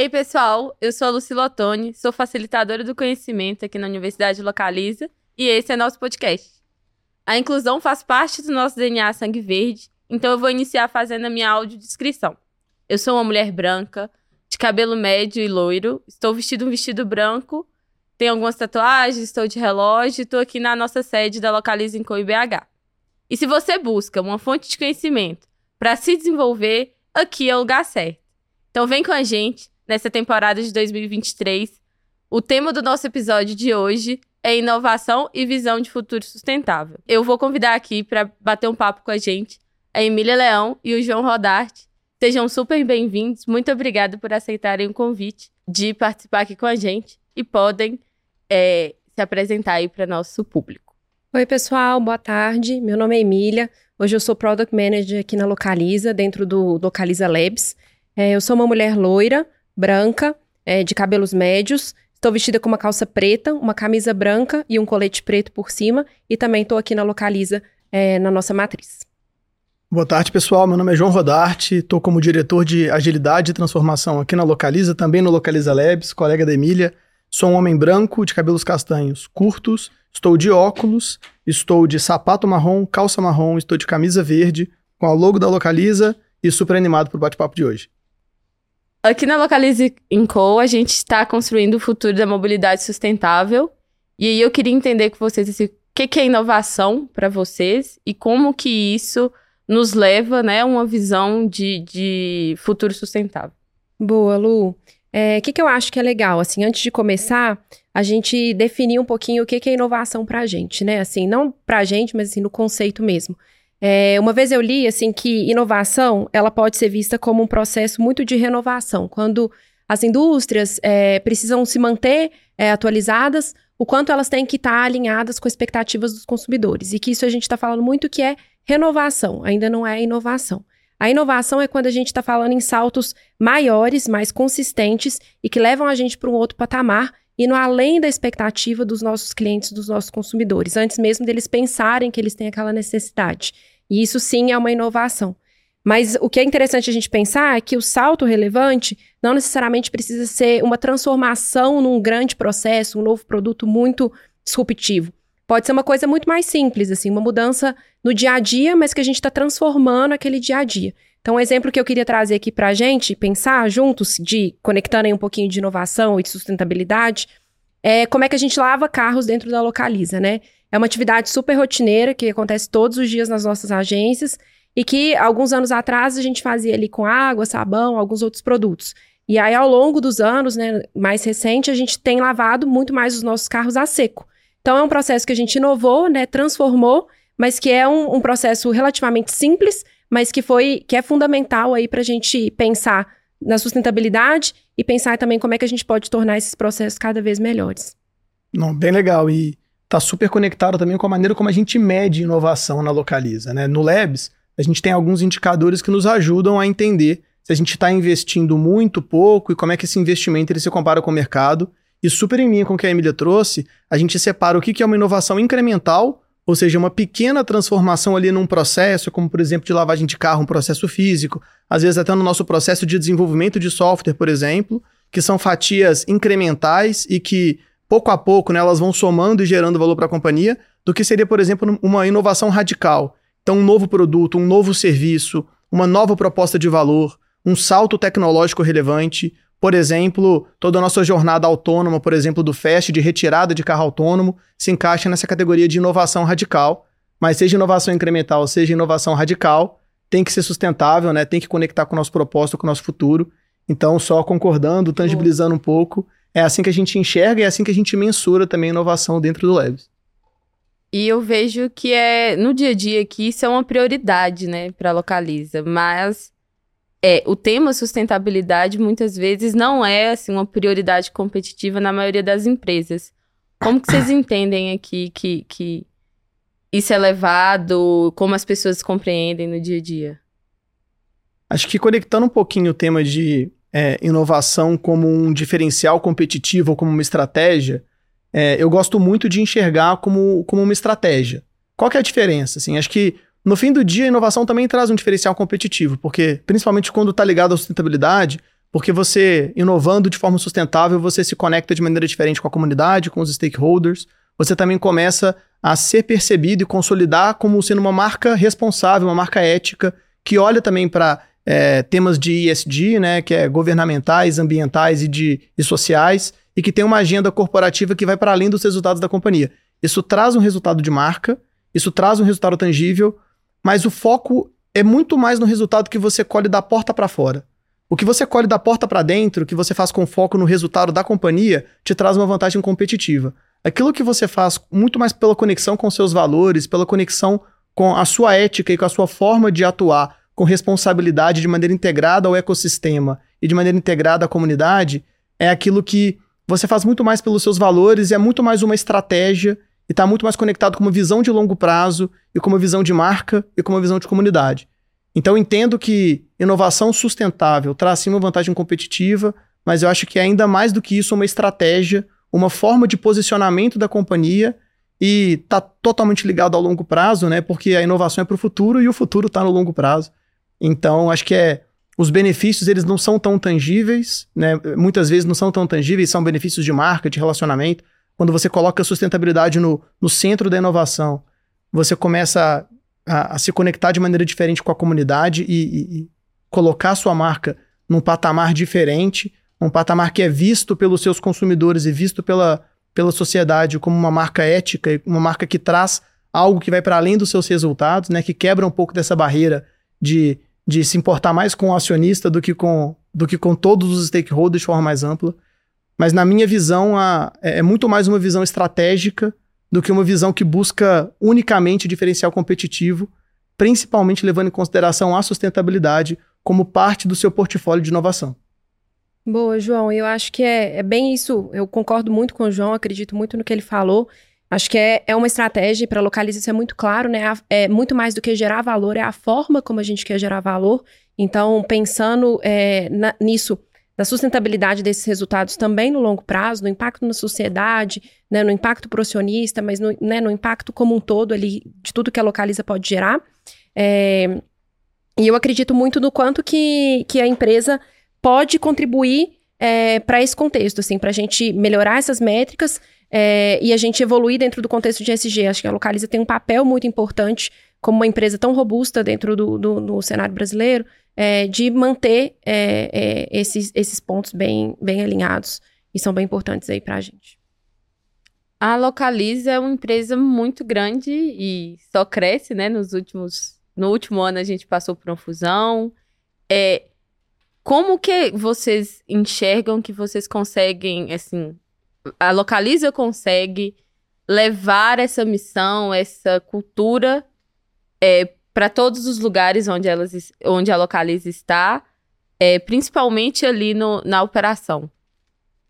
Ei, pessoal, eu sou a Lucila Ottoni, sou facilitadora do conhecimento aqui na Universidade Localiza e esse é nosso podcast. A inclusão faz parte do nosso DNA Sangue Verde, então eu vou iniciar fazendo a minha audiodescrição. Eu sou uma mulher branca, de cabelo médio e loiro, estou vestido um vestido branco, tenho algumas tatuagens, estou de relógio e estou aqui na nossa sede da Localiza em CoiBH. E se você busca uma fonte de conhecimento para se desenvolver, aqui é o lugar certo. Então vem com a gente nessa temporada de 2023. O tema do nosso episódio de hoje é inovação e visão de futuro sustentável. Eu vou convidar aqui para bater um papo com a gente a Emília Leão e o João Rodarte. Sejam super bem-vindos. Muito obrigada por aceitarem o convite de participar aqui com a gente e podem é, se apresentar aí para nosso público. Oi, pessoal, boa tarde. Meu nome é Emília. Hoje eu sou Product Manager aqui na Localiza, dentro do Localiza Labs. É, eu sou uma mulher loira, branca, é, de cabelos médios. Estou vestida com uma calça preta, uma camisa branca e um colete preto por cima. E também estou aqui na Localiza, é, na nossa matriz. Boa tarde, pessoal. Meu nome é João Rodarte, estou como diretor de agilidade e transformação aqui na Localiza, também no Localiza Labs, colega da Emília. Sou um homem branco, de cabelos castanhos curtos, estou de óculos, estou de sapato marrom, calça marrom, estou de camisa verde, com a logo da Localiza e super animado pro bate-papo de hoje. Aqui na Localize Co, a gente está construindo o futuro da mobilidade sustentável. E aí eu queria entender com vocês assim, o que, que é inovação para vocês e como que isso nos leva né, a uma visão de, de futuro sustentável. Boa, Lu. O é, que, que eu acho que é legal? Assim, antes de começar, a gente definir um pouquinho o que, que é inovação para a gente, né? Assim, não para a gente, mas assim, no conceito mesmo. É, uma vez eu li, assim, que inovação, ela pode ser vista como um processo muito de renovação. Quando as indústrias é, precisam se manter é, atualizadas, o quanto elas têm que estar alinhadas com as expectativas dos consumidores. E que isso a gente está falando muito que é renovação, ainda não é inovação. A inovação é quando a gente está falando em saltos maiores, mais consistentes e que levam a gente para um outro patamar, indo além da expectativa dos nossos clientes, dos nossos consumidores, antes mesmo deles pensarem que eles têm aquela necessidade. E isso sim é uma inovação. Mas o que é interessante a gente pensar é que o salto relevante não necessariamente precisa ser uma transformação num grande processo, um novo produto muito disruptivo. Pode ser uma coisa muito mais simples, assim, uma mudança no dia a dia, mas que a gente está transformando aquele dia a dia. Então, um exemplo que eu queria trazer aqui para a gente, pensar juntos, de conectando aí um pouquinho de inovação e de sustentabilidade, é como é que a gente lava carros dentro da Localiza, né? É uma atividade super rotineira que acontece todos os dias nas nossas agências e que alguns anos atrás a gente fazia ali com água, sabão, alguns outros produtos. E aí, ao longo dos anos, né, mais recente, a gente tem lavado muito mais os nossos carros a seco. Então é um processo que a gente inovou, né, transformou, mas que é um, um processo relativamente simples, mas que foi que é fundamental aí para a gente pensar na sustentabilidade e pensar também como é que a gente pode tornar esses processos cada vez melhores. Não, bem legal e está super conectado também com a maneira como a gente mede inovação na Localiza, né? No Labs a gente tem alguns indicadores que nos ajudam a entender se a gente está investindo muito, pouco e como é que esse investimento ele se compara com o mercado e super em linha com o que a Emília trouxe, a gente separa o que é uma inovação incremental, ou seja, uma pequena transformação ali num processo, como por exemplo de lavagem de carro, um processo físico, às vezes até no nosso processo de desenvolvimento de software, por exemplo, que são fatias incrementais e que pouco a pouco né, elas vão somando e gerando valor para a companhia, do que seria, por exemplo, uma inovação radical. Então, um novo produto, um novo serviço, uma nova proposta de valor, um salto tecnológico relevante, por exemplo, toda a nossa jornada autônoma, por exemplo, do FAST, de retirada de carro autônomo, se encaixa nessa categoria de inovação radical. Mas seja inovação incremental, seja inovação radical, tem que ser sustentável, né? tem que conectar com o nosso propósito, com o nosso futuro. Então, só concordando, tangibilizando um pouco, é assim que a gente enxerga e é assim que a gente mensura também a inovação dentro do Labs. E eu vejo que é no dia a dia que isso é uma prioridade, né, para Localiza, mas é, o tema sustentabilidade muitas vezes não é assim uma prioridade competitiva na maioria das empresas. Como que vocês entendem aqui que, que isso é levado, como as pessoas compreendem no dia a dia? Acho que conectando um pouquinho o tema de é, inovação como um diferencial competitivo ou como uma estratégia, é, eu gosto muito de enxergar como, como uma estratégia. Qual que é a diferença? Assim, acho que no fim do dia, a inovação também traz um diferencial competitivo, porque, principalmente quando está ligado à sustentabilidade, porque você, inovando de forma sustentável, você se conecta de maneira diferente com a comunidade, com os stakeholders. Você também começa a ser percebido e consolidar como sendo uma marca responsável, uma marca ética, que olha também para é, temas de ESG, né, que é governamentais, ambientais e, de, e sociais, e que tem uma agenda corporativa que vai para além dos resultados da companhia. Isso traz um resultado de marca, isso traz um resultado tangível, mas o foco é muito mais no resultado que você colhe da porta para fora. O que você colhe da porta para dentro, que você faz com foco no resultado da companhia, te traz uma vantagem competitiva. Aquilo que você faz muito mais pela conexão com seus valores, pela conexão com a sua ética e com a sua forma de atuar com responsabilidade de maneira integrada ao ecossistema e de maneira integrada à comunidade, é aquilo que você faz muito mais pelos seus valores e é muito mais uma estratégia e está muito mais conectado com uma visão de longo prazo e com uma visão de marca e com uma visão de comunidade. Então entendo que inovação sustentável traz sim uma vantagem competitiva, mas eu acho que é ainda mais do que isso uma estratégia, uma forma de posicionamento da companhia e está totalmente ligado ao longo prazo, né? Porque a inovação é para o futuro e o futuro está no longo prazo. Então acho que é os benefícios eles não são tão tangíveis, né? Muitas vezes não são tão tangíveis, são benefícios de marca, de relacionamento. Quando você coloca a sustentabilidade no, no centro da inovação, você começa a, a, se conectar de maneira diferente com a comunidade e, e, e colocar a sua marca num patamar diferente, um patamar que é visto pelos seus consumidores e visto pela, pela sociedade como uma marca ética, uma marca que traz algo que vai para além dos seus resultados, né, que quebra um pouco dessa barreira de, de se importar mais com o acionista do que com, do que com todos os stakeholders de forma mais ampla. Mas na minha visão, a, é, é muito mais uma visão estratégica do que uma visão que busca unicamente diferencial competitivo, principalmente levando em consideração a sustentabilidade como parte do seu portfólio de inovação. Boa, João. Eu acho que é, é bem isso. Eu concordo muito com o João, acredito muito no que ele falou. Acho que é, é uma estratégia para localizar isso é muito claro, né? É muito mais do que gerar valor, é a forma como a gente quer gerar valor. Então, pensando é, na, nisso, da sustentabilidade desses resultados também no longo prazo, no impacto na sociedade, né, no impacto pro acionista, mas no, né, no impacto como um todo ali de tudo que a Localiza pode gerar. É, e eu acredito muito no quanto que, que a empresa pode contribuir é, para esse contexto, assim, para a gente melhorar essas métricas é, e a gente evoluir dentro do contexto de SG. Acho que a Localiza tem um papel muito importante como uma empresa tão robusta dentro do, do, do cenário brasileiro, é, de manter é, é, esses, esses pontos bem, bem alinhados e são bem importantes aí para a gente. A Localiza é uma empresa muito grande e só cresce, né? Nos últimos, no último ano a gente passou por uma fusão. É, como que vocês enxergam que vocês conseguem, assim, a Localiza consegue levar essa missão, essa cultura é, para todos os lugares onde, elas, onde a Localiza está, é, principalmente ali no, na operação.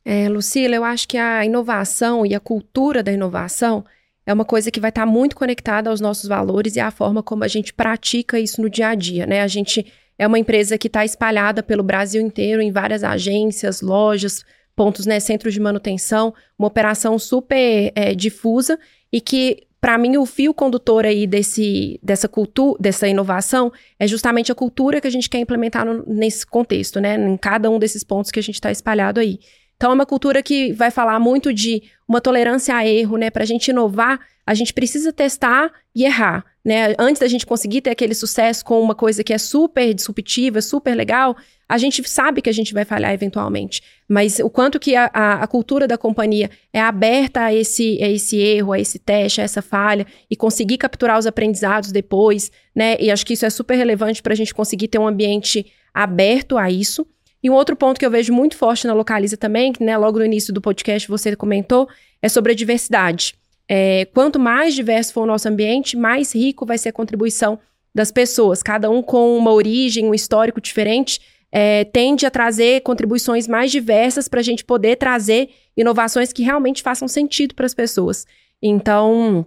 É, Lucila, eu acho que a inovação e a cultura da inovação é uma coisa que vai estar tá muito conectada aos nossos valores e à forma como a gente pratica isso no dia a dia, né? A gente é uma empresa que está espalhada pelo Brasil inteiro, em várias agências, lojas, pontos, né, centros de manutenção, uma operação super é, difusa e que para mim, o fio condutor aí desse, dessa cultura, dessa inovação é justamente a cultura que a gente quer implementar no, nesse contexto, né? Em cada um desses pontos que a gente está espalhado aí. Então, é uma cultura que vai falar muito de uma tolerância a erro, né? Para a gente inovar, a gente precisa testar e errar, né? Antes da gente conseguir ter aquele sucesso com uma coisa que é super disruptiva, super legal, a gente sabe que a gente vai falhar eventualmente. Mas o quanto que a, a, a cultura da companhia é aberta a esse, a esse erro, a esse teste, a essa falha, e conseguir capturar os aprendizados depois, né? E acho que isso é super relevante para a gente conseguir ter um ambiente aberto a isso. E um outro ponto que eu vejo muito forte na Localiza também, que né, logo no início do podcast você comentou, é sobre a diversidade. É, quanto mais diverso for o nosso ambiente, mais rico vai ser a contribuição das pessoas, cada um com uma origem, um histórico diferente, é, tende a trazer contribuições mais diversas para a gente poder trazer inovações que realmente façam sentido para as pessoas. Então,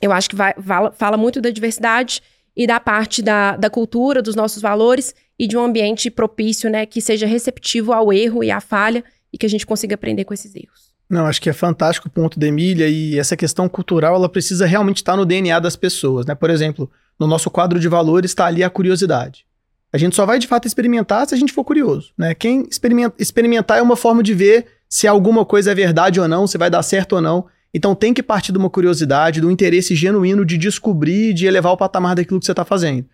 eu acho que vai, fala, muito da diversidade e da parte da, da cultura, dos nossos valores e de um ambiente propício, né, que seja receptivo ao erro e à falha e que a gente consiga aprender com esses erros. Não, acho que é fantástico o ponto da Emília e essa questão cultural, ela precisa realmente estar no DNA das pessoas, né? Por exemplo, no nosso quadro de valores está ali a curiosidade. A gente só vai de fato experimentar se a gente for curioso, né? Quem experimenta, experimentar é uma forma de ver se alguma coisa é verdade ou não, se vai dar certo ou não. Então tem que partir de uma curiosidade, do interesse genuíno de descobrir, de elevar o patamar daquilo que você está fazendo.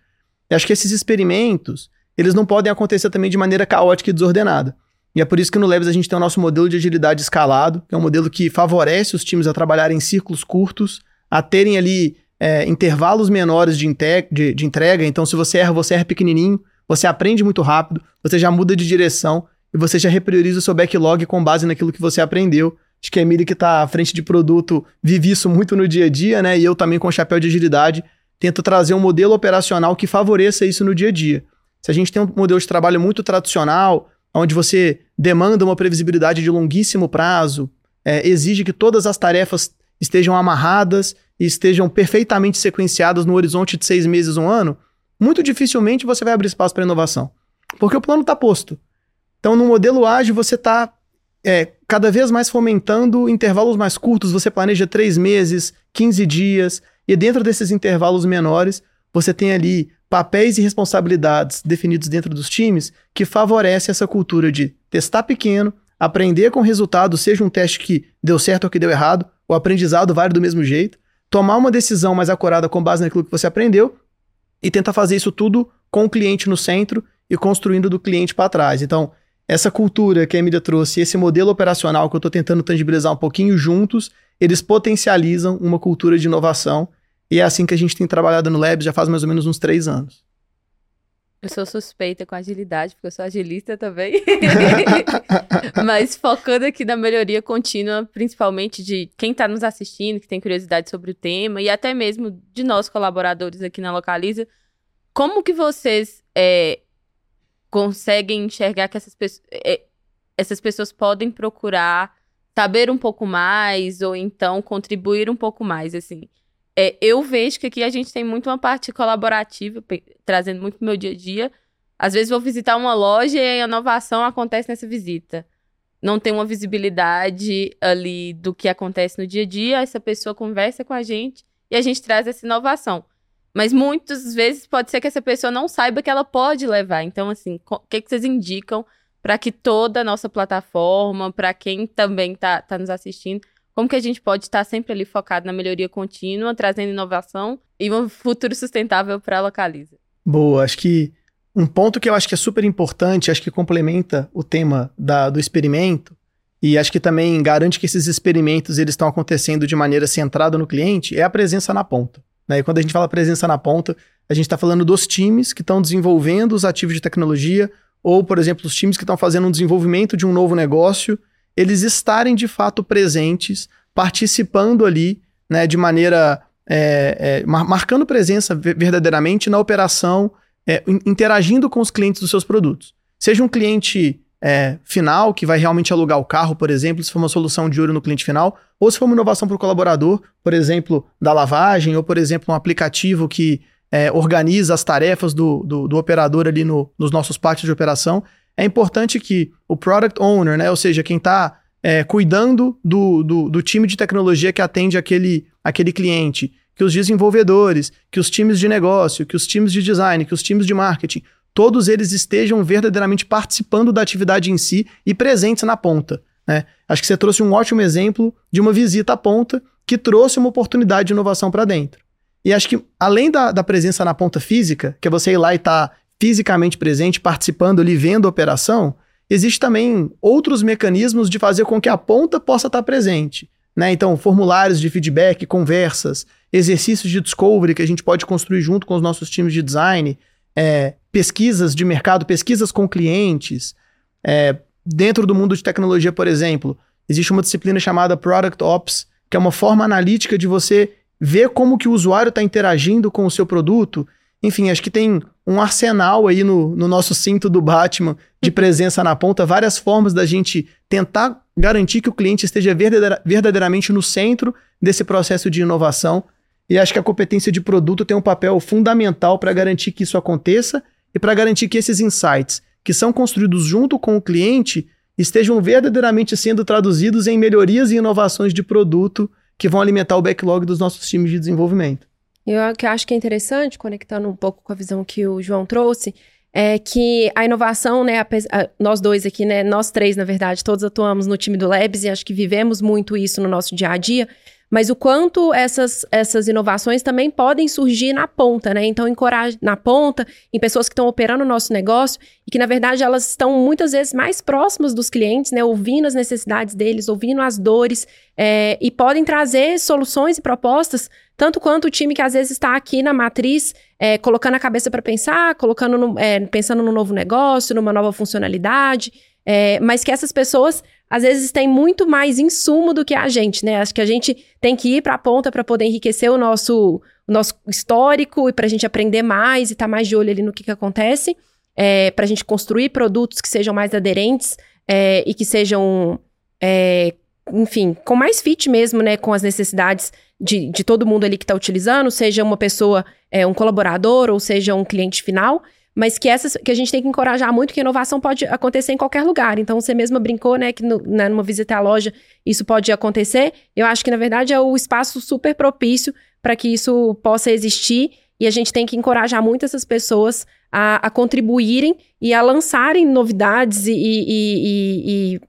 Eu acho que esses experimentos, eles não podem acontecer também de maneira caótica e desordenada. E é por isso que no Labs a gente tem o nosso modelo de agilidade escalado, que é um modelo que favorece os times a trabalharem em círculos curtos, a terem ali é, intervalos menores de, de, de entrega. Então, se você erra, você erra pequenininho, você aprende muito rápido, você já muda de direção e você já reprioriza o seu backlog com base naquilo que você aprendeu. Acho que a Emília, que está à frente de produto, vive isso muito no dia a dia, né? E eu também, com o chapéu de agilidade, tento trazer um modelo operacional que favoreça isso no dia a dia. Se a gente tem um modelo de trabalho muito tradicional, onde você demanda uma previsibilidade de longuíssimo prazo, é, exige que todas as tarefas estejam amarradas e estejam perfeitamente sequenciadas no horizonte de seis meses, um ano, muito dificilmente você vai abrir espaço para inovação. Porque o plano está posto. Então, no modelo ágil, você está é, cada vez mais fomentando intervalos mais curtos. Você planeja três meses, 15 dias, e dentro desses intervalos menores, você tem ali papéis e responsabilidades definidos dentro dos times que favorece essa cultura de testar pequeno, aprender com resultado, seja um teste que deu certo ou que deu errado, o aprendizado vale do mesmo jeito, tomar uma decisão mais acurada com base naquilo que você aprendeu e tentar fazer isso tudo com o cliente no centro e construindo do cliente para trás. Então, essa cultura que a Emília trouxe, esse modelo operacional que eu estou tentando tangibilizar um pouquinho juntos, eles potencializam uma cultura de inovação e é assim que a gente tem trabalhado no Labs já faz mais ou menos uns três anos. Eu sou suspeita com agilidade, porque eu sou agilista também. Mas focando aqui na melhoria contínua, principalmente de quem está nos assistindo, que tem curiosidade sobre o tema, e até mesmo de nós colaboradores aqui na Localiza, como que vocês é, conseguem enxergar que essas, pessoas, é, essas pessoas podem procurar saber um pouco mais, ou então contribuir um pouco mais, assim? É, eu vejo que aqui a gente tem muito uma parte colaborativa, trazendo muito pro meu dia a dia. Às vezes vou visitar uma loja e a inovação acontece nessa visita. Não tem uma visibilidade ali do que acontece no dia a dia, essa pessoa conversa com a gente e a gente traz essa inovação. Mas muitas vezes pode ser que essa pessoa não saiba que ela pode levar. Então, assim, o que, que vocês indicam para que toda a nossa plataforma, para quem também está tá nos assistindo, como que a gente pode estar sempre ali focado na melhoria contínua, trazendo inovação e um futuro sustentável para a Localiza? Boa, acho que um ponto que eu acho que é super importante, acho que complementa o tema da, do experimento, e acho que também garante que esses experimentos eles estão acontecendo de maneira centrada no cliente, é a presença na ponta. Né? E quando a gente fala presença na ponta, a gente está falando dos times que estão desenvolvendo os ativos de tecnologia, ou, por exemplo, os times que estão fazendo um desenvolvimento de um novo negócio eles estarem de fato presentes, participando ali, né, de maneira. É, é, marcando presença verdadeiramente na operação, é, interagindo com os clientes dos seus produtos. Seja um cliente é, final, que vai realmente alugar o carro, por exemplo, se for uma solução de ouro no cliente final, ou se for uma inovação para o colaborador, por exemplo, da lavagem, ou por exemplo, um aplicativo que é, organiza as tarefas do, do, do operador ali no, nos nossos pátios de operação é importante que o product owner, né, ou seja, quem está é, cuidando do, do, do, time de tecnologia que atende aquele, aquele cliente, que os desenvolvedores, que os times de negócio, que os times de design, que os times de marketing, todos eles estejam verdadeiramente participando da atividade em si e presentes na ponta. Né? Acho que você trouxe um ótimo exemplo de uma visita à ponta que trouxe uma oportunidade de inovação para dentro. E acho que, além da, da presença na ponta física, que é você ir lá e estar tá fisicamente presente, participando ali, vendo a operação, existe também outros mecanismos de fazer com que a ponta possa estar presente. Né? Então, formulários de feedback, conversas, exercícios de discovery que a gente pode construir junto com os nossos times de design, é, pesquisas de mercado, pesquisas com clientes. É, dentro do mundo de tecnologia, por exemplo, existe uma disciplina chamada Product Ops, que é uma forma analítica de você ver como que o usuário está interagindo com o seu produto enfim, acho que tem um arsenal aí no, no nosso cinto do Batman de presença na ponta, várias formas da gente tentar garantir que o cliente esteja verdadeira, verdadeiramente no centro desse processo de inovação. E acho que a competência de produto tem um papel fundamental para garantir que isso aconteça e para garantir que esses insights que são construídos junto com o cliente estejam verdadeiramente sendo traduzidos em melhorias e inovações de produto que vão alimentar o backlog dos nossos times de desenvolvimento. Eu que acho que é interessante, conectando um pouco com a visão que o João trouxe, é que a inovação, né, a, a, nós dois aqui, né, nós três, na verdade, todos atuamos no time do Labs e acho que vivemos muito isso no nosso dia a dia, mas o quanto essas, essas inovações também podem surgir na ponta, né? Então, encorajar na ponta, em pessoas que estão operando o nosso negócio e que, na verdade, elas estão muitas vezes mais próximas dos clientes, né? Ouvindo as necessidades deles, ouvindo as dores é, e podem trazer soluções e propostas, tanto quanto o time que às vezes está aqui na matriz, é, colocando a cabeça para pensar, colocando no, é, pensando no novo negócio, numa nova funcionalidade. É, mas que essas pessoas às vezes têm muito mais insumo do que a gente, né? Acho que a gente tem que ir para a ponta para poder enriquecer o nosso, o nosso histórico e para a gente aprender mais e estar tá mais de olho ali no que, que acontece, é, para a gente construir produtos que sejam mais aderentes é, e que sejam, é, enfim, com mais fit mesmo, né? Com as necessidades de, de todo mundo ali que está utilizando, seja uma pessoa, é, um colaborador ou seja um cliente final mas que essas que a gente tem que encorajar muito que inovação pode acontecer em qualquer lugar. Então você mesma brincou, né, que no, né, numa visita à loja isso pode acontecer. Eu acho que na verdade é o espaço super propício para que isso possa existir e a gente tem que encorajar muito essas pessoas a, a contribuírem e a lançarem novidades e, e, e, e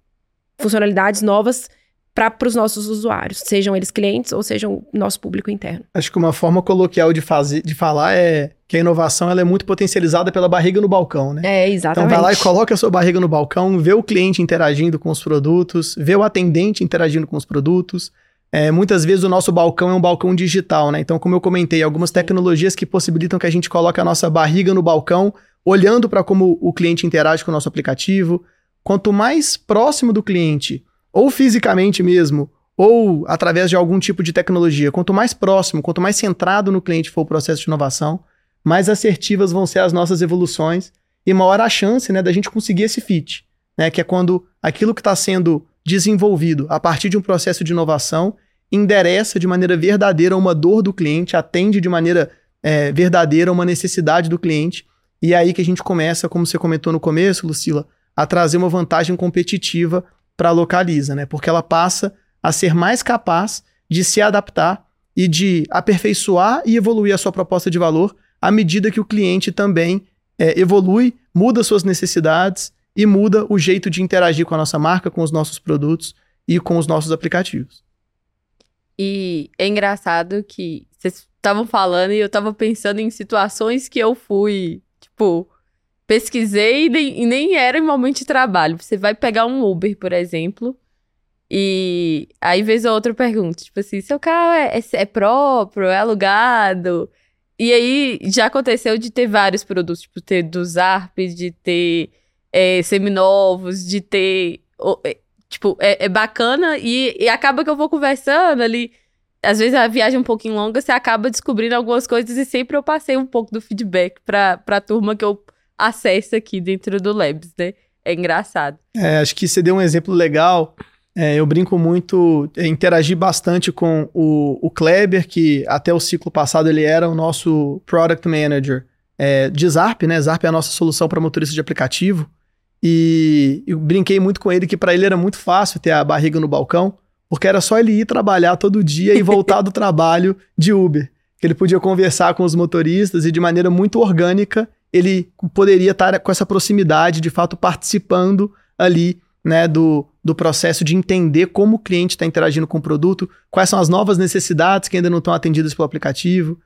funcionalidades novas para os nossos usuários, sejam eles clientes ou sejam nosso público interno. Acho que uma forma coloquial de, fazer, de falar é que a inovação ela é muito potencializada pela barriga no balcão, né? É, exatamente. Então vai lá e coloca a sua barriga no balcão, vê o cliente interagindo com os produtos, vê o atendente interagindo com os produtos. É, muitas vezes o nosso balcão é um balcão digital, né? Então, como eu comentei, algumas tecnologias que possibilitam que a gente coloque a nossa barriga no balcão, olhando para como o cliente interage com o nosso aplicativo. Quanto mais próximo do cliente ou fisicamente mesmo, ou através de algum tipo de tecnologia. Quanto mais próximo, quanto mais centrado no cliente for o processo de inovação, mais assertivas vão ser as nossas evoluções e maior a chance né, da gente conseguir esse fit, né, que é quando aquilo que está sendo desenvolvido a partir de um processo de inovação endereça de maneira verdadeira uma dor do cliente, atende de maneira é, verdadeira uma necessidade do cliente. E é aí que a gente começa, como você comentou no começo, Lucila, a trazer uma vantagem competitiva para a Localiza, né? Porque ela passa a ser mais capaz de se adaptar e de aperfeiçoar e evoluir a sua proposta de valor à medida que o cliente também é, evolui, muda suas necessidades e muda o jeito de interagir com a nossa marca, com os nossos produtos e com os nossos aplicativos. E é engraçado que vocês estavam falando e eu estava pensando em situações que eu fui, tipo, pesquisei e nem, e nem era em momento de trabalho. Você vai pegar um Uber, por exemplo, e aí vez ou outra pergunta, tipo assim, seu carro é, é, é, próprio, é alugado? E aí já aconteceu de ter vários produtos, tipo, ter do Zarp, de ter é, seminovos, de ter. É, tipo, é, é bacana e, e acaba que eu vou conversando ali. Às vezes a viagem é um pouquinho longa, você acaba descobrindo algumas coisas e sempre eu passei um pouco do feedback pra, pra turma que eu acesso aqui dentro do Labs, né? É engraçado. É, acho que você deu um exemplo legal. É, eu brinco muito, é, interagi bastante com o, o Kleber, que até o ciclo passado ele era o nosso Product Manager é, de Zarp, né? Zarp é a nossa solução para motorista de aplicativo. E eu brinquei muito com ele que para ele era muito fácil ter a barriga no balcão, porque era só ele ir trabalhar todo dia e voltar do trabalho de Uber. Que ele podia conversar com os motoristas e de maneira muito orgânica ele poderia estar com essa proximidade, de fato, participando ali né, do, do processo de entender como o cliente está interagindo com o produto, quais são as novas necessidades que ainda não estão atendidas pelo aplicativo.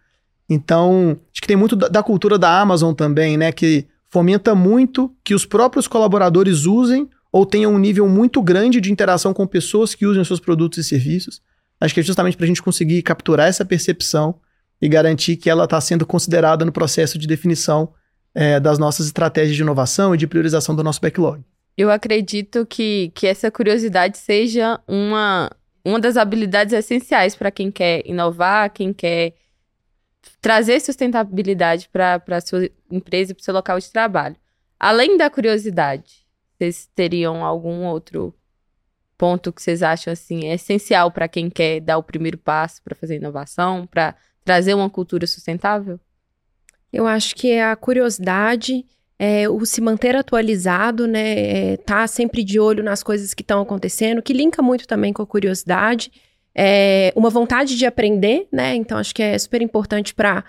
Então, acho que tem muito da, da cultura da Amazon também, né, que fomenta muito que os próprios colaboradores usem ou tenham um nível muito grande de interação com pessoas que usem os seus produtos e serviços. Acho que é justamente para a gente conseguir capturar essa percepção e garantir que ela está sendo considerada no processo de definição é, das nossas estratégias de inovação e de priorização do nosso backlog. Eu acredito que, que essa curiosidade seja uma, uma das habilidades essenciais para quem quer inovar, quem quer trazer sustentabilidade para a sua empresa e para o seu local de trabalho. Além da curiosidade, vocês teriam algum outro ponto que vocês acham assim é essencial para quem quer dar o primeiro passo para fazer inovação, para trazer uma cultura sustentável? Eu acho que é a curiosidade, é, o se manter atualizado, né? É, tá sempre de olho nas coisas que estão acontecendo, que linka muito também com a curiosidade. É, uma vontade de aprender, né? Então acho que é super importante para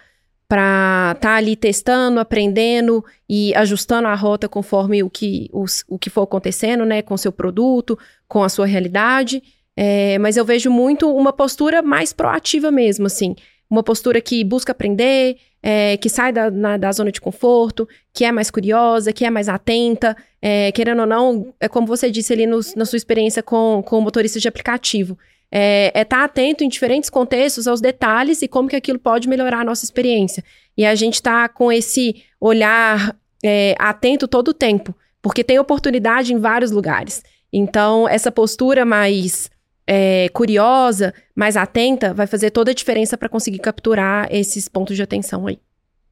para estar tá ali testando, aprendendo e ajustando a rota conforme o que, os, o que for acontecendo, né, com o seu produto, com a sua realidade. É, mas eu vejo muito uma postura mais proativa mesmo, assim. Uma postura que busca aprender, é, que sai da, na, da zona de conforto, que é mais curiosa, que é mais atenta, é, querendo ou não, é como você disse ali no, na sua experiência com, com motorista de aplicativo é estar é tá atento em diferentes contextos aos detalhes e como que aquilo pode melhorar a nossa experiência. E a gente está com esse olhar é, atento todo o tempo, porque tem oportunidade em vários lugares. Então, essa postura mais é, curiosa, mais atenta, vai fazer toda a diferença para conseguir capturar esses pontos de atenção aí.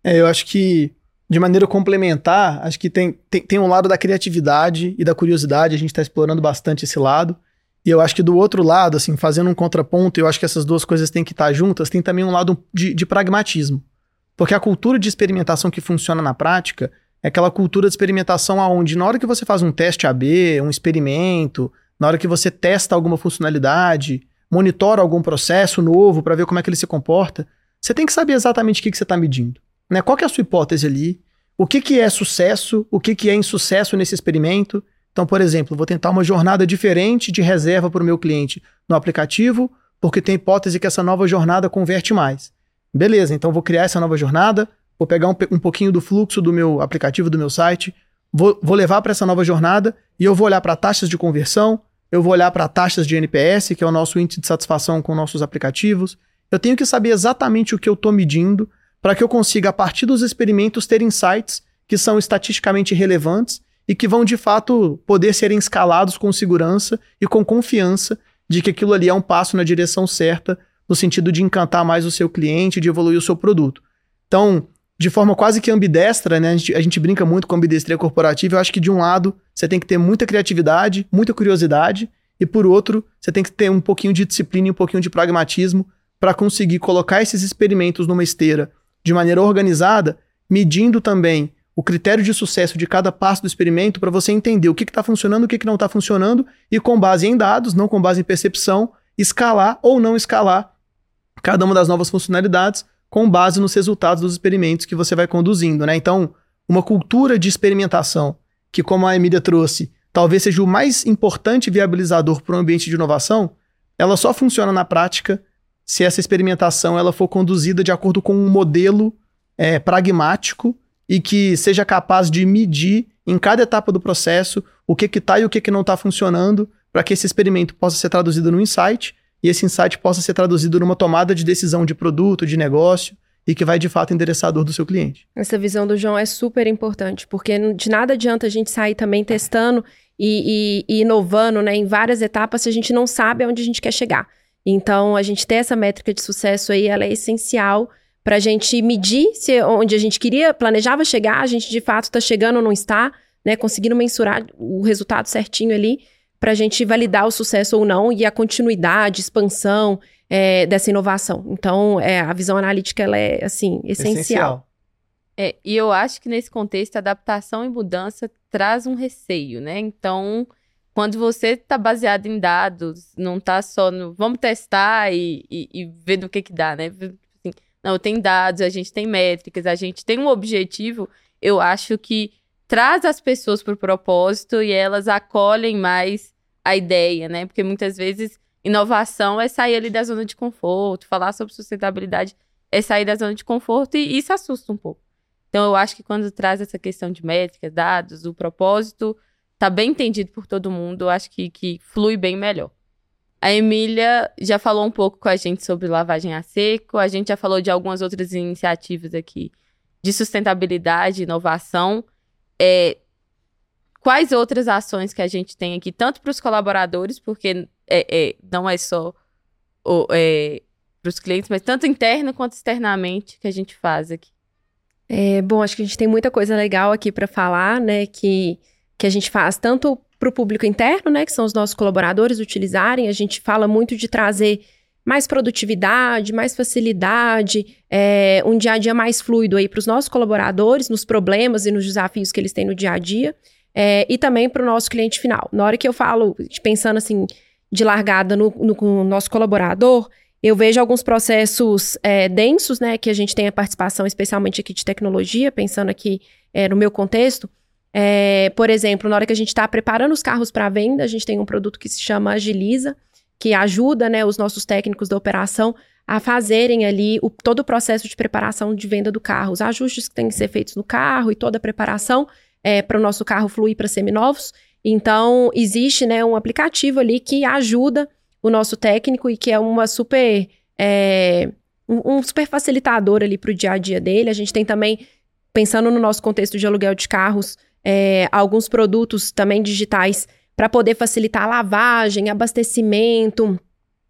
É, eu acho que, de maneira complementar, acho que tem, tem, tem um lado da criatividade e da curiosidade, a gente está explorando bastante esse lado. E eu acho que do outro lado, assim, fazendo um contraponto, eu acho que essas duas coisas têm que estar juntas, tem também um lado de, de pragmatismo. Porque a cultura de experimentação que funciona na prática é aquela cultura de experimentação aonde, na hora que você faz um teste AB, um experimento, na hora que você testa alguma funcionalidade, monitora algum processo novo para ver como é que ele se comporta, você tem que saber exatamente o que, que você está medindo. Né? Qual é a sua hipótese ali? O que, que é sucesso? O que, que é insucesso nesse experimento? Então, por exemplo, vou tentar uma jornada diferente de reserva para o meu cliente no aplicativo, porque tem hipótese que essa nova jornada converte mais. Beleza, então vou criar essa nova jornada, vou pegar um, um pouquinho do fluxo do meu aplicativo, do meu site, vou, vou levar para essa nova jornada e eu vou olhar para taxas de conversão, eu vou olhar para taxas de NPS, que é o nosso índice de satisfação com nossos aplicativos. Eu tenho que saber exatamente o que eu estou medindo para que eu consiga, a partir dos experimentos, ter insights que são estatisticamente relevantes e que vão de fato poder serem escalados com segurança e com confiança de que aquilo ali é um passo na direção certa, no sentido de encantar mais o seu cliente, de evoluir o seu produto. Então, de forma quase que ambidestra, né? A gente, a gente brinca muito com ambidestria corporativa. Eu acho que de um lado você tem que ter muita criatividade, muita curiosidade, e por outro, você tem que ter um pouquinho de disciplina e um pouquinho de pragmatismo para conseguir colocar esses experimentos numa esteira de maneira organizada, medindo também o critério de sucesso de cada passo do experimento para você entender o que está funcionando, o que, que não está funcionando e, com base em dados, não com base em percepção, escalar ou não escalar cada uma das novas funcionalidades com base nos resultados dos experimentos que você vai conduzindo. Né? Então, uma cultura de experimentação, que, como a Emília trouxe, talvez seja o mais importante viabilizador para um ambiente de inovação, ela só funciona na prática se essa experimentação ela for conduzida de acordo com um modelo é, pragmático e que seja capaz de medir em cada etapa do processo o que está e o que, que não está funcionando para que esse experimento possa ser traduzido no insight e esse insight possa ser traduzido numa tomada de decisão de produto, de negócio e que vai de fato endereçar a dor do seu cliente. Essa visão do João é super importante, porque de nada adianta a gente sair também testando e, e, e inovando né, em várias etapas se a gente não sabe aonde a gente quer chegar. Então, a gente ter essa métrica de sucesso aí, ela é essencial para a gente medir se onde a gente queria, planejava chegar, a gente de fato está chegando ou não está, né? Conseguindo mensurar o resultado certinho ali para a gente validar o sucesso ou não e a continuidade, expansão é, dessa inovação. Então, é, a visão analítica ela é assim essencial. essencial. É, e eu acho que nesse contexto, adaptação e mudança traz um receio, né? Então, quando você está baseado em dados, não está só no vamos testar e, e, e ver do que que dá, né? Não, tem dados, a gente tem métricas, a gente tem um objetivo. Eu acho que traz as pessoas para o propósito e elas acolhem mais a ideia, né? Porque muitas vezes inovação é sair ali da zona de conforto, falar sobre sustentabilidade é sair da zona de conforto e isso assusta um pouco. Então eu acho que quando traz essa questão de métricas, dados, o propósito tá bem entendido por todo mundo, eu acho que, que flui bem melhor. A Emília já falou um pouco com a gente sobre lavagem a seco, a gente já falou de algumas outras iniciativas aqui de sustentabilidade, inovação. É, quais outras ações que a gente tem aqui, tanto para os colaboradores, porque é, é, não é só é, para os clientes, mas tanto interno quanto externamente que a gente faz aqui? É, bom, acho que a gente tem muita coisa legal aqui para falar, né? Que, que a gente faz tanto para o público interno, né, que são os nossos colaboradores, utilizarem. A gente fala muito de trazer mais produtividade, mais facilidade, é, um dia a dia mais fluido aí para os nossos colaboradores, nos problemas e nos desafios que eles têm no dia a dia, é, e também para o nosso cliente final. Na hora que eu falo, pensando assim, de largada no, no, no nosso colaborador, Eu vejo alguns processos é, densos, né, que a gente tem a participação, especialmente aqui de tecnologia, pensando aqui é, no meu contexto. É, por exemplo, na hora que a gente está preparando os carros para venda, a gente tem um produto que se chama Agiliza, que ajuda né, os nossos técnicos da operação a fazerem ali o, todo o processo de preparação de venda do carro, os ajustes que têm que ser feitos no carro e toda a preparação é, para o nosso carro fluir para seminovos. Então, existe né, um aplicativo ali que ajuda o nosso técnico e que é uma super. É, um, super facilitador ali para o dia a dia dele. A gente tem também, pensando no nosso contexto de aluguel de carros, é, alguns produtos também digitais para poder facilitar a lavagem, abastecimento,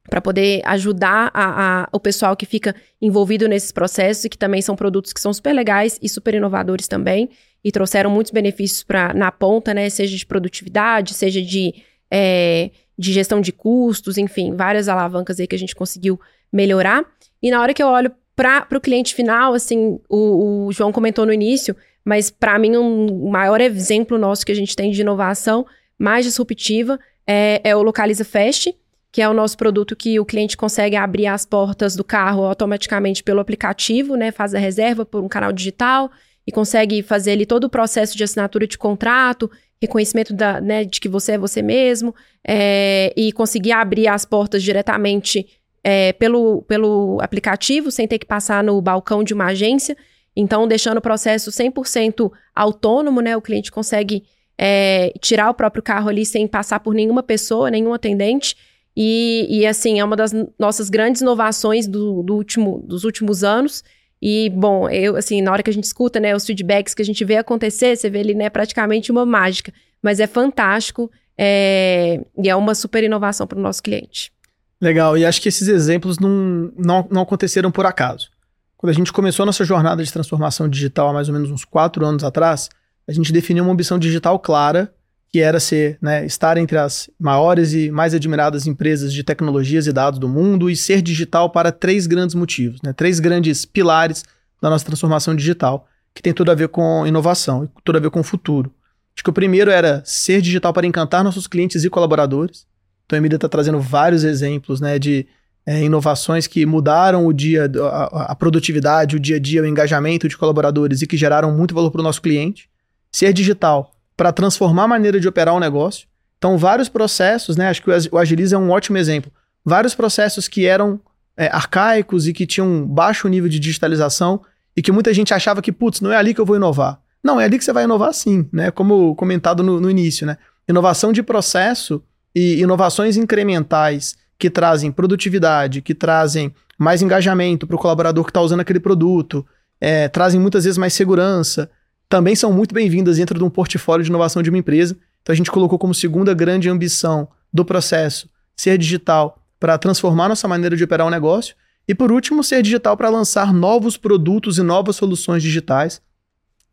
para poder ajudar a, a, o pessoal que fica envolvido nesses processos e que também são produtos que são super legais e super inovadores também e trouxeram muitos benefícios para na ponta, né? Seja de produtividade, seja de, é, de gestão de custos, enfim, várias alavancas aí que a gente conseguiu melhorar. E na hora que eu olho para o cliente final, assim, o, o, João comentou no início, mas para mim um maior exemplo nosso que a gente tem de inovação mais disruptiva é, é o Localiza Fast, que é o nosso produto que o cliente consegue abrir as portas do carro automaticamente pelo aplicativo, né? Faz a reserva por um canal digital e consegue fazer ali todo o processo de assinatura de contrato, reconhecimento da, né, de que você é você mesmo, é, e conseguir abrir as portas diretamente é, pelo, pelo aplicativo, sem ter que passar no balcão de uma agência. Então, deixando o processo 100% autônomo, né? O cliente consegue é, tirar o próprio carro ali sem passar por nenhuma pessoa, nenhum atendente. E, e assim, é uma das nossas grandes inovações do, do último, dos últimos anos. E, bom, eu, assim, na hora que a gente escuta, né, os feedbacks que a gente vê acontecer, você vê ali, né, praticamente uma mágica. Mas é fantástico é, e é uma super inovação para o nosso cliente. Legal, e acho que esses exemplos não, não, não aconteceram por acaso. Quando a gente começou a nossa jornada de transformação digital há mais ou menos uns quatro anos atrás, a gente definiu uma ambição digital clara, que era ser, né, estar entre as maiores e mais admiradas empresas de tecnologias e dados do mundo e ser digital para três grandes motivos, né, três grandes pilares da nossa transformação digital, que tem tudo a ver com inovação e tudo a ver com o futuro. Acho que o primeiro era ser digital para encantar nossos clientes e colaboradores. Então a Emília está trazendo vários exemplos né, de é, inovações que mudaram o dia, a, a, produtividade, o dia a dia, o engajamento de colaboradores e que geraram muito valor para o nosso cliente ser digital para transformar a maneira de operar o negócio. Então, vários processos, né? Acho que o Agiliza é um ótimo exemplo. Vários processos que eram é, arcaicos e que tinham baixo nível de digitalização e que muita gente achava que, putz, não é ali que eu vou inovar. Não, é ali que você vai inovar sim, né? Como comentado no, no início, né? Inovação de processo e inovações incrementais que trazem produtividade, que trazem mais engajamento para o colaborador que está usando aquele produto, é, trazem muitas vezes mais segurança, também são muito bem-vindas dentro de um portfólio de inovação de uma empresa. Então a gente colocou como segunda grande ambição do processo ser digital para transformar nossa maneira de operar o um negócio. E por último, ser digital para lançar novos produtos e novas soluções digitais.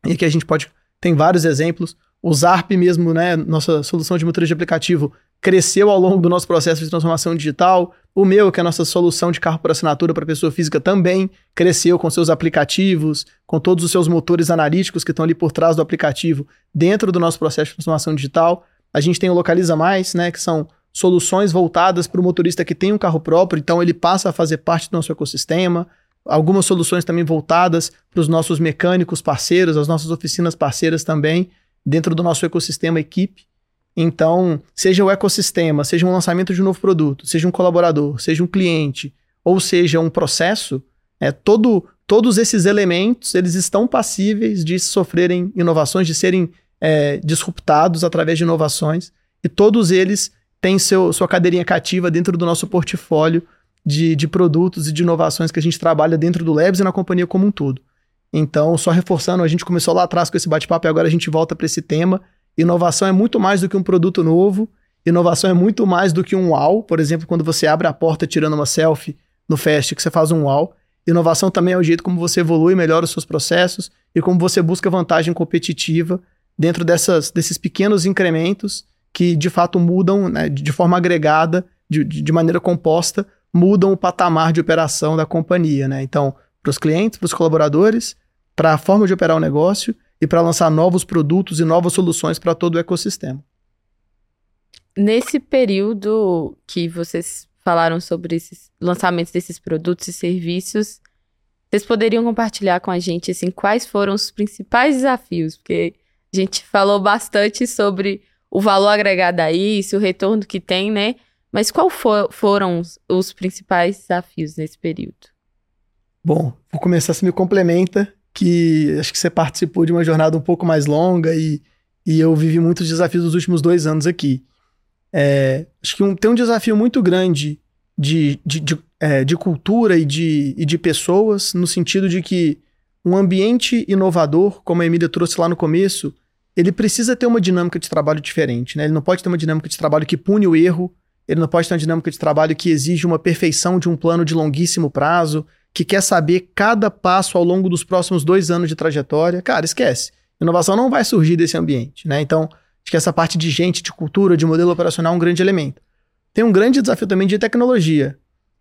E aqui a gente pode. Tem vários exemplos. O Zarp mesmo, né? Nossa solução de motorista de aplicativo, cresceu ao longo do nosso processo de transformação digital. O meu, que é a nossa solução de carro por assinatura para pessoa física, também cresceu com seus aplicativos, com todos os seus motores analíticos que estão ali por trás do aplicativo, dentro do nosso processo de transformação digital. A gente tem o Localiza Mais, né, que são soluções voltadas para o motorista que tem um carro próprio, então ele passa a fazer parte do nosso ecossistema. Algumas soluções também voltadas para os nossos mecânicos parceiros, as nossas oficinas parceiras também, dentro do nosso ecossistema equipe. Então, seja o ecossistema, seja um lançamento de um novo produto, seja um colaborador, seja um cliente, ou seja um processo, é, todo, todos esses elementos eles estão passíveis de sofrerem inovações, de serem é, disruptados através de inovações, e todos eles têm seu, sua cadeirinha cativa dentro do nosso portfólio de, de produtos e de inovações que a gente trabalha dentro do Labs e na companhia como um todo. Então, só reforçando, a gente começou lá atrás com esse bate-papo e agora a gente volta para esse tema Inovação é muito mais do que um produto novo. Inovação é muito mais do que um wow. Por exemplo, quando você abre a porta tirando uma selfie no Fast, que você faz um wow. Inovação também é o jeito como você evolui, melhora os seus processos e como você busca vantagem competitiva dentro dessas, desses pequenos incrementos que de fato mudam né, de forma agregada, de, de maneira composta, mudam o patamar de operação da companhia. Né? Então, para os clientes, para os colaboradores, para a forma de operar o negócio e para lançar novos produtos e novas soluções para todo o ecossistema. Nesse período que vocês falaram sobre esses lançamentos desses produtos e serviços. Vocês poderiam compartilhar com a gente assim quais foram os principais desafios? Porque a gente falou bastante sobre o valor agregado a isso, o retorno que tem, né? Mas qual for, foram os, os principais desafios nesse período? Bom, vou começar, você me complementa, que acho que você participou de uma jornada um pouco mais longa e, e eu vivi muitos desafios nos últimos dois anos aqui. É, acho que um, tem um desafio muito grande de, de, de, é, de cultura e de, e de pessoas, no sentido de que um ambiente inovador, como a Emília trouxe lá no começo, ele precisa ter uma dinâmica de trabalho diferente. Né? Ele não pode ter uma dinâmica de trabalho que pune o erro, ele não pode ter uma dinâmica de trabalho que exige uma perfeição de um plano de longuíssimo prazo, que quer saber cada passo ao longo dos próximos dois anos de trajetória. Cara, esquece. Inovação não vai surgir desse ambiente, né? Então, acho que essa parte de gente, de cultura, de modelo operacional é um grande elemento. Tem um grande desafio também de tecnologia.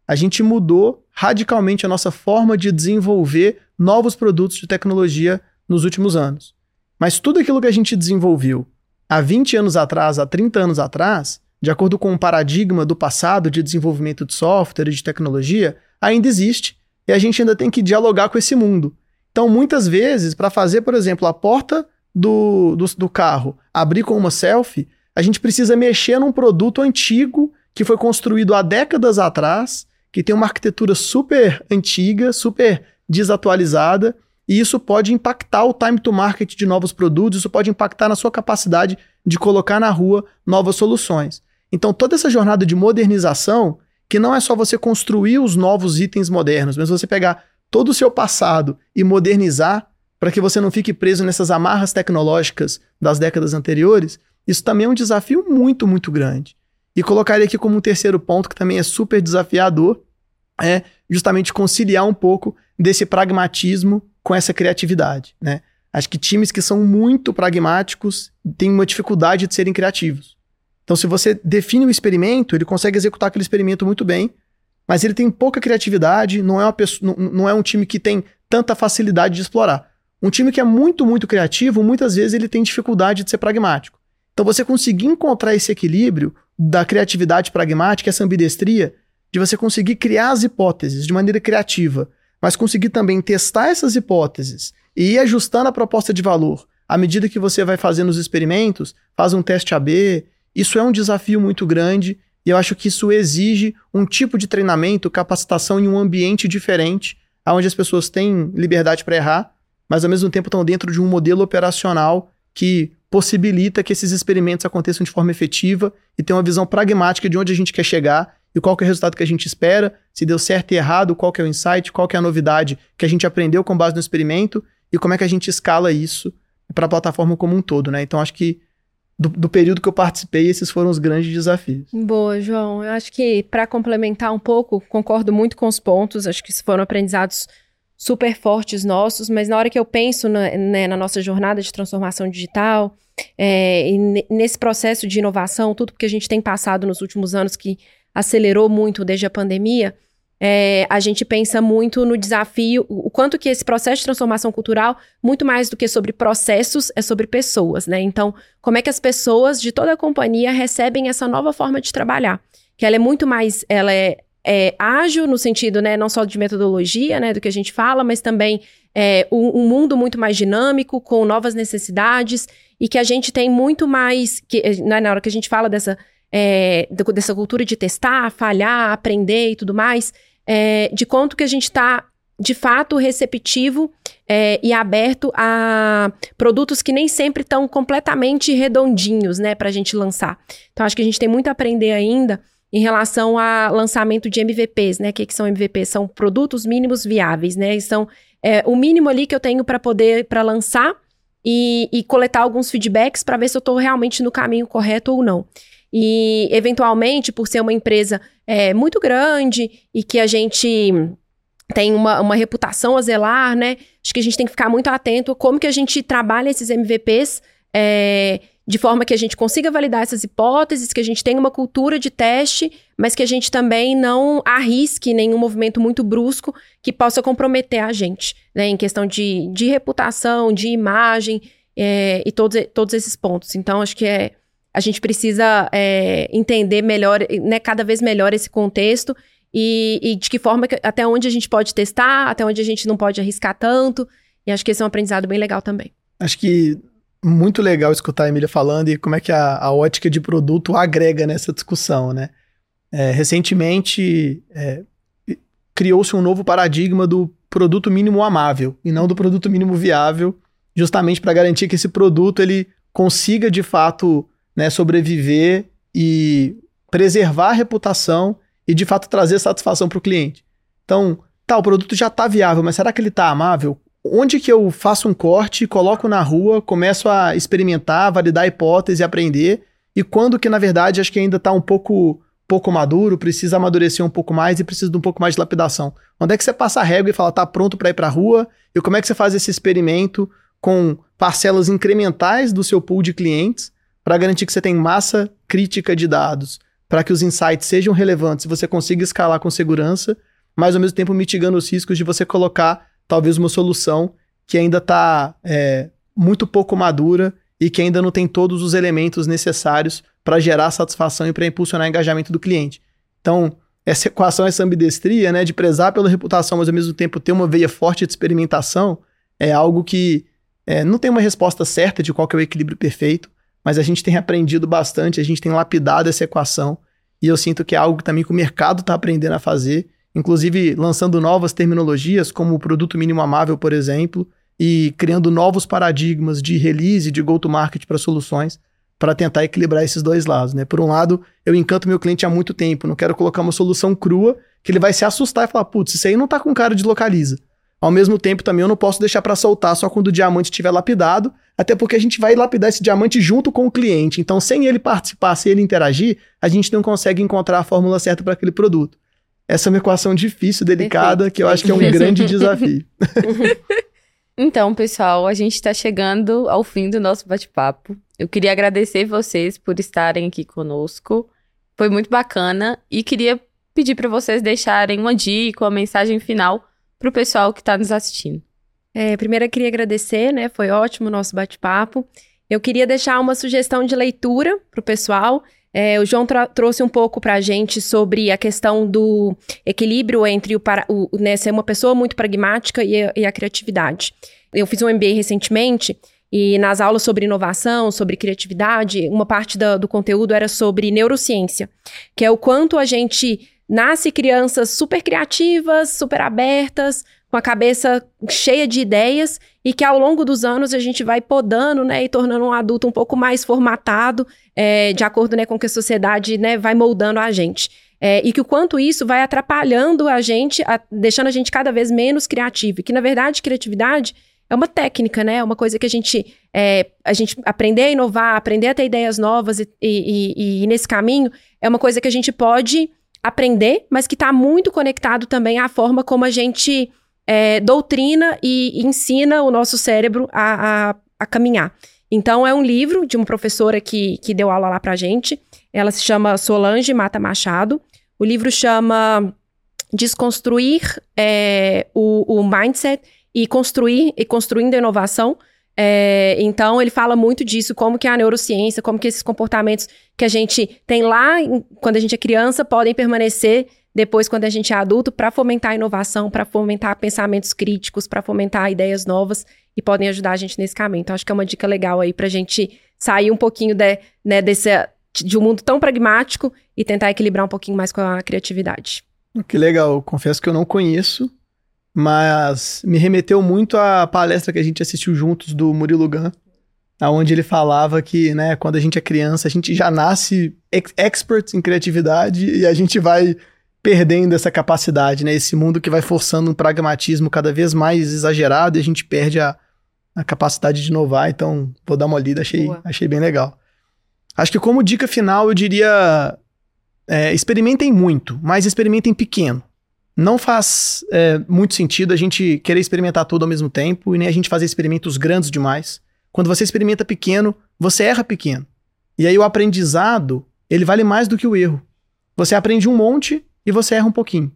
A gente mudou radicalmente a nossa forma de desenvolver novos produtos de tecnologia nos últimos anos. Mas tudo aquilo que a gente desenvolveu há 20 anos atrás, há 30 anos atrás, de acordo com o paradigma do passado de desenvolvimento de software e de tecnologia, ainda existe e a gente ainda tem que dialogar com esse mundo. Então, muitas vezes, para fazer, por exemplo, a porta do, do, do, carro abrir com uma selfie, a gente precisa mexer num produto antigo que foi construído há décadas atrás, que tem uma arquitetura super antiga, super desatualizada, e isso pode impactar o time to market de novos produtos, isso pode impactar na sua capacidade de colocar na rua novas soluções. Então, toda essa jornada de modernização, que não é só você construir os novos itens modernos, mas você pegar todo o seu passado e modernizar para que você não fique preso nessas amarras tecnológicas das décadas anteriores, isso também é um desafio muito, muito grande. E colocaria aqui como um terceiro ponto, que também é super desafiador, é justamente conciliar um pouco desse pragmatismo com essa criatividade, né? Acho que times que são muito pragmáticos têm uma dificuldade de serem criativos. Então, se você define o um experimento, ele consegue executar aquele experimento muito bem, mas ele tem pouca criatividade, não é, uma pessoa, não, não é um time que tem tanta facilidade de explorar. Um time que é muito, muito criativo, muitas vezes ele tem dificuldade de ser pragmático. Então, você conseguir encontrar esse equilíbrio da criatividade pragmática, essa ambidestria, de você conseguir criar as hipóteses de maneira criativa, mas conseguir também testar essas hipóteses e ir ajustando a proposta de valor à medida que você vai fazendo os experimentos, faz um teste AB, isso é um desafio muito grande e eu acho que isso exige um tipo de treinamento, capacitação em um ambiente diferente, onde as pessoas têm liberdade para errar, mas ao mesmo tempo estão dentro de um modelo operacional que possibilita que esses experimentos aconteçam de forma efetiva e ter uma visão pragmática de onde a gente quer chegar e qual é o resultado que a gente espera, se deu certo e errado, qual é o insight, qual é a novidade que a gente aprendeu com base no experimento e como é que a gente escala isso para a plataforma como um todo, né? Então acho que do, do, período que eu participei, esses foram os grandes desafios. Boa, João. Eu acho que, para complementar um pouco, concordo muito com os pontos, acho que foram aprendizados super fortes nossos, mas na hora que eu penso na, né, na nossa jornada de transformação digital, é, nesse processo de inovação, tudo que a gente tem passado nos últimos anos, que acelerou muito desde a pandemia, é, a gente pensa muito no desafio, o quanto que esse processo de transformação cultural, muito mais do que sobre processos, é sobre pessoas, né? Então, como é que as pessoas de toda a companhia recebem essa nova forma de trabalhar? Que ela é muito mais, ela é, é ágil no sentido, né, não só de metodologia, né, do que a gente fala, mas também é, um, um mundo muito mais dinâmico, com novas necessidades, e que a gente tem muito mais, que, né, na hora que a gente fala dessa, é, dessa cultura de testar, falhar, aprender e tudo mais, é, de quanto que a gente está de fato receptivo é, e aberto a produtos que nem sempre estão completamente redondinhos, né, para a gente lançar. Então acho que a gente tem muito a aprender ainda em relação a lançamento de MVPs, né? O que, que são MVPs? São produtos mínimos viáveis, né? E são é, o mínimo ali que eu tenho para poder para lançar e, e, coletar alguns feedbacks para ver se eu estou realmente no caminho correto ou não. E, eventualmente, por ser uma empresa é, muito grande e que a gente tem uma, uma reputação a zelar, né? Acho que a gente tem que ficar muito atento como que a gente trabalha esses MVPs é, de forma que a gente consiga validar essas hipóteses, que a gente tenha uma cultura de teste, mas que a gente também não arrisque nenhum movimento muito brusco que possa comprometer a gente, né? Em questão de, de reputação, de imagem é, e todos, todos esses pontos. Então, acho que é a gente precisa é, entender melhor, né, cada vez melhor esse contexto e, e de que forma, que, até onde a gente pode testar, até onde a gente não pode arriscar tanto. E acho que esse é um aprendizado bem legal também. Acho que muito legal escutar a Emília falando e como é que a, a ótica de produto agrega nessa discussão, né? É, recentemente é, criou-se um novo paradigma do produto mínimo amável e não do produto mínimo viável, justamente para garantir que esse produto ele consiga de fato né, sobreviver e preservar a reputação e de fato trazer satisfação para o cliente. Então, tá, o produto já está viável, mas será que ele está amável? Onde que eu faço um corte, coloco na rua, começo a experimentar, validar a hipótese, aprender, e quando que na verdade acho que ainda está um pouco pouco maduro, precisa amadurecer um pouco mais e precisa de um pouco mais de lapidação. Onde é que você passa a régua e fala, tá pronto para ir para a rua? E como é que você faz esse experimento com parcelas incrementais do seu pool de clientes para garantir que você tem massa crítica de dados, para que os insights sejam relevantes e você consiga escalar com segurança, mas ao mesmo tempo mitigando os riscos de você colocar talvez uma solução que ainda está é, muito pouco madura e que ainda não tem todos os elementos necessários para gerar satisfação e para impulsionar o engajamento do cliente. Então, essa equação, essa ambidestria, né, de prezar pela reputação, mas ao mesmo tempo ter uma veia forte de experimentação, é algo que é, não tem uma resposta certa de qual é o equilíbrio perfeito, mas a gente tem aprendido bastante, a gente tem lapidado essa equação, e eu sinto que é algo que também que o mercado está aprendendo a fazer, inclusive lançando novas terminologias, como o produto mínimo amável, por exemplo, e criando novos paradigmas de release, de go-to-market para soluções, para tentar equilibrar esses dois lados, né? Por um lado, eu encanto meu cliente há muito tempo, não quero colocar uma solução crua que ele vai se assustar e falar, putz, isso aí não tá com cara de localiza. Ao mesmo tempo, também eu não posso deixar para soltar só quando o diamante estiver lapidado, até porque a gente vai lapidar esse diamante junto com o cliente. Então, sem ele participar, sem ele interagir, a gente não consegue encontrar a fórmula certa para aquele produto. Essa é uma equação difícil, delicada, Perfeito. que eu acho que é um grande desafio. então, pessoal, a gente está chegando ao fim do nosso bate-papo. Eu queria agradecer vocês por estarem aqui conosco. Foi muito bacana e queria pedir para vocês deixarem uma dica, uma mensagem final para o pessoal que está nos assistindo. É, primeiro eu queria agradecer, né? Foi ótimo o nosso bate-papo. Eu queria deixar uma sugestão de leitura para o pessoal. É, o João trouxe um pouco para a gente sobre a questão do equilíbrio entre o, para, o né, ser uma pessoa muito pragmática e a, e a criatividade. Eu fiz um MBA recentemente e nas aulas sobre inovação, sobre criatividade, uma parte do, do conteúdo era sobre neurociência, que é o quanto a gente nasce crianças super criativas, super abertas, com a cabeça cheia de ideias e que ao longo dos anos a gente vai podando, né, e tornando um adulto um pouco mais formatado, é, de acordo, né, com que a sociedade, né, vai moldando a gente. É, e que o quanto isso vai atrapalhando a gente, a, deixando a gente cada vez menos criativo. E que, na verdade, criatividade é uma técnica, né? É uma coisa que a gente, é, a gente aprender a inovar, aprender a ter ideias novas e, e, e, e nesse caminho é uma coisa que a gente pode aprender, mas que está muito conectado também à forma como a gente é, doutrina e ensina o nosso cérebro a, a, a, caminhar. Então, é um livro de uma professora que, que deu aula lá pra gente. Ela se chama Solange Mata Machado. O livro chama Desconstruir é, o, o Mindset e construir e construindo a inovação. É, então ele fala muito disso, como que a neurociência, como que esses comportamentos que a gente tem lá quando a gente é criança podem permanecer depois quando a gente é adulto para fomentar a inovação, para fomentar pensamentos críticos, para fomentar ideias novas e podem ajudar a gente nesse caminho. Então acho que é uma dica legal aí para a gente sair um pouquinho de, né, desse, de um mundo tão pragmático e tentar equilibrar um pouquinho mais com a criatividade. Que legal, confesso que eu não conheço, mas me remeteu muito à palestra que a gente assistiu juntos do Murilo Gun, onde ele falava que, né, quando a gente é criança, a gente já nasce ex expert em criatividade e a gente vai perdendo essa capacidade, né, esse mundo que vai forçando um pragmatismo cada vez mais exagerado e a gente perde a, a capacidade de inovar, então vou dar uma lida, achei, achei bem legal. Acho que como dica final eu diria, é, experimentem muito, mas experimentem pequeno não faz é, muito sentido a gente querer experimentar tudo ao mesmo tempo e nem a gente fazer experimentos grandes demais. Quando você experimenta pequeno, você erra pequeno. E aí o aprendizado, ele vale mais do que o erro. Você aprende um monte e você erra um pouquinho.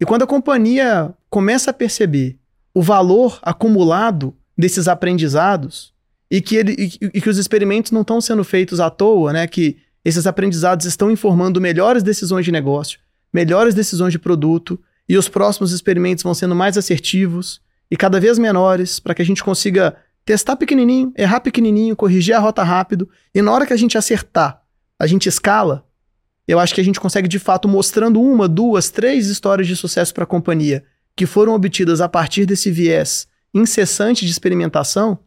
E quando a companhia começa a perceber o valor acumulado desses aprendizados e que, ele, e, e que os experimentos não estão sendo feitos à toa, né? Que esses aprendizados estão informando melhores decisões de negócio, melhores decisões de produto, e os próximos experimentos vão sendo mais assertivos e cada vez menores, para que a gente consiga testar pequenininho, errar pequenininho, corrigir a rota rápido, e na hora que a gente acertar, a gente escala, eu acho que a gente consegue de fato mostrando uma, duas, três histórias de sucesso para a companhia que foram obtidas a partir desse viés incessante de experimentação,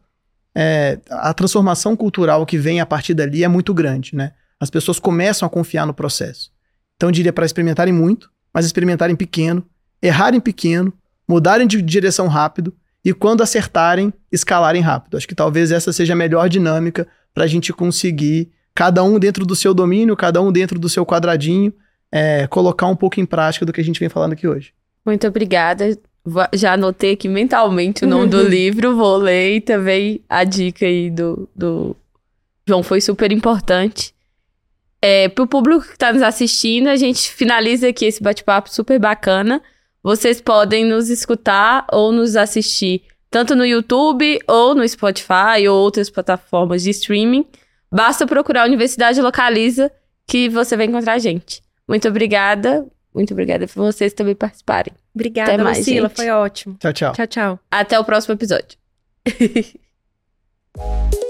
é, a transformação cultural que vem a partir dali é muito grande, né? As pessoas começam a confiar no processo. Então, eu diria para experimentarem muito, mas experimentarem pequeno, errarem pequeno, mudarem de direção rápido e, quando acertarem, escalarem rápido. Acho que talvez essa seja a melhor dinâmica para a gente conseguir, cada um dentro do seu domínio, cada um dentro do seu quadradinho, é, colocar um pouco em prática do que a gente vem falando aqui hoje. Muito obrigada. Já anotei aqui mentalmente o nome do livro, vou ler e também a dica aí do, do João foi super importante. É, para o público que está nos assistindo, a gente finaliza aqui esse bate-papo super bacana. Vocês podem nos escutar ou nos assistir tanto no YouTube ou no Spotify ou outras plataformas de streaming. Basta procurar a Universidade Localiza que você vai encontrar a gente. Muito obrigada. Muito obrigada por vocês também participarem. Obrigada, Até mais, Lucila. gente. Foi ótimo. Tchau, tchau. Tchau, tchau. Até o próximo episódio.